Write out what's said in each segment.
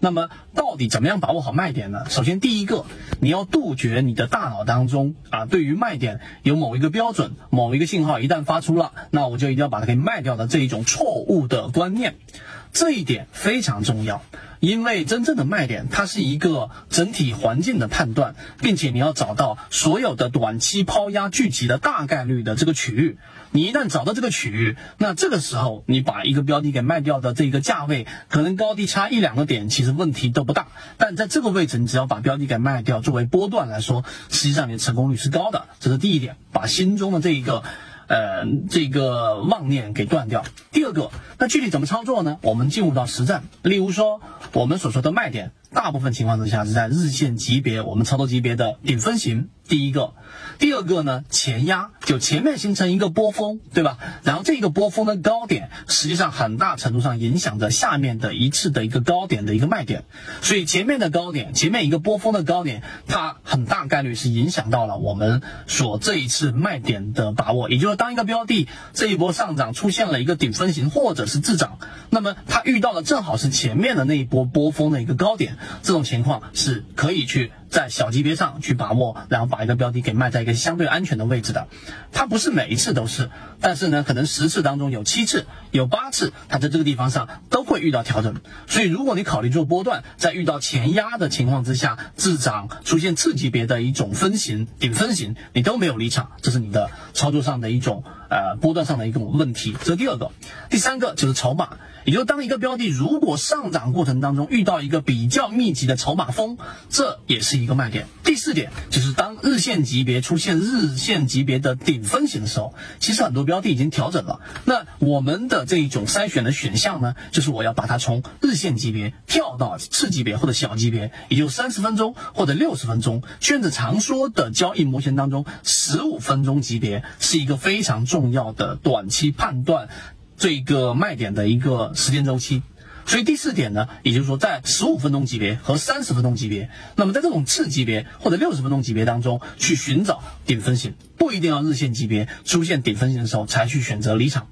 那么到底怎么样把握好卖点呢？首先，第一个，你要杜绝你的大脑当中啊，对于卖点有某一个标准、某一个信号一旦发出了，那我就一定要把它给卖掉的这一种错误的观念，这一点非常重要。因为真正的卖点，它是一个整体环境的判断，并且你要找到所有的短期抛压聚集的大概率的这个区域。你一旦找到这个区域，那这个时候你把一个标的给卖掉的这个价位，可能高低差一两个点，其实问题都不大。但在这个位置，你只要把标的给卖掉，作为波段来说，实际上你的成功率是高的。这是第一点，把心中的这一个。呃，这个妄念给断掉。第二个，那具体怎么操作呢？我们进入到实战。例如说，我们所说的卖点，大部分情况之下是在日线级别，我们操作级别的顶分型。第一个，第二个呢，前压就前面形成一个波峰，对吧？然后这个波峰的高点，实际上很大程度上影响着下面的一次的一个高点的一个卖点。所以前面的高点，前面一个波峰的高点，它很大概率是影响到了我们所这一次卖点的把握。也就是当一个标的这一波上涨出现了一个顶分型或者是滞涨，那么它遇到了正好是前面的那一波波峰的一个高点，这种情况是可以去。在小级别上去把握，然后把一个标的给卖在一个相对安全的位置的，它不是每一次都是，但是呢，可能十次当中有七次、有八次，它在这个地方上都会遇到调整。所以，如果你考虑做波段，在遇到前压的情况之下，滞涨出现次级别的一种分型、顶分型，你都没有离场，这是你的操作上的一种呃波段上的一种问题。这是第二个，第三个就是筹码。也就当一个标的如果上涨过程当中遇到一个比较密集的筹码峰，这也是一个卖点。第四点就是当日线级别出现日线级别的顶分型的时候，其实很多标的已经调整了。那我们的这一种筛选的选项呢，就是我要把它从日线级别跳到次级别或者小级别，也就三十分钟或者六十分钟。圈子常说的交易模型当中，十五分钟级别是一个非常重要的短期判断。这个卖点的一个时间周期，所以第四点呢，也就是说，在十五分钟级别和三十分钟级别，那么在这种次级别或者六十分钟级别当中去寻找顶分型，不一定要日线级别出现顶分型的时候才去选择离场。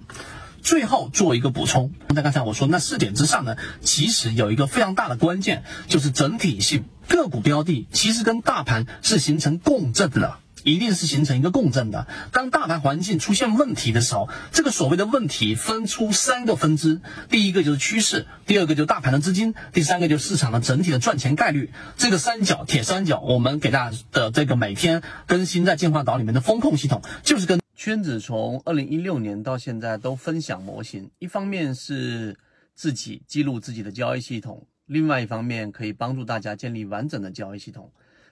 最后做一个补充，在刚才我说那四点之上呢，其实有一个非常大的关键，就是整体性个股标的其实跟大盘是形成共振的。一定是形成一个共振的。当大盘环境出现问题的时候，这个所谓的问题分出三个分支：第一个就是趋势，第二个就是大盘的资金，第三个就是市场的整体的赚钱概率。这个三角铁三角，我们给大家的这个每天更新在进化岛里面的风控系统，就是跟圈子从二零一六年到现在都分享模型。一方面是自己记录自己的交易系统，另外一方面可以帮助大家建立完整的交易系统。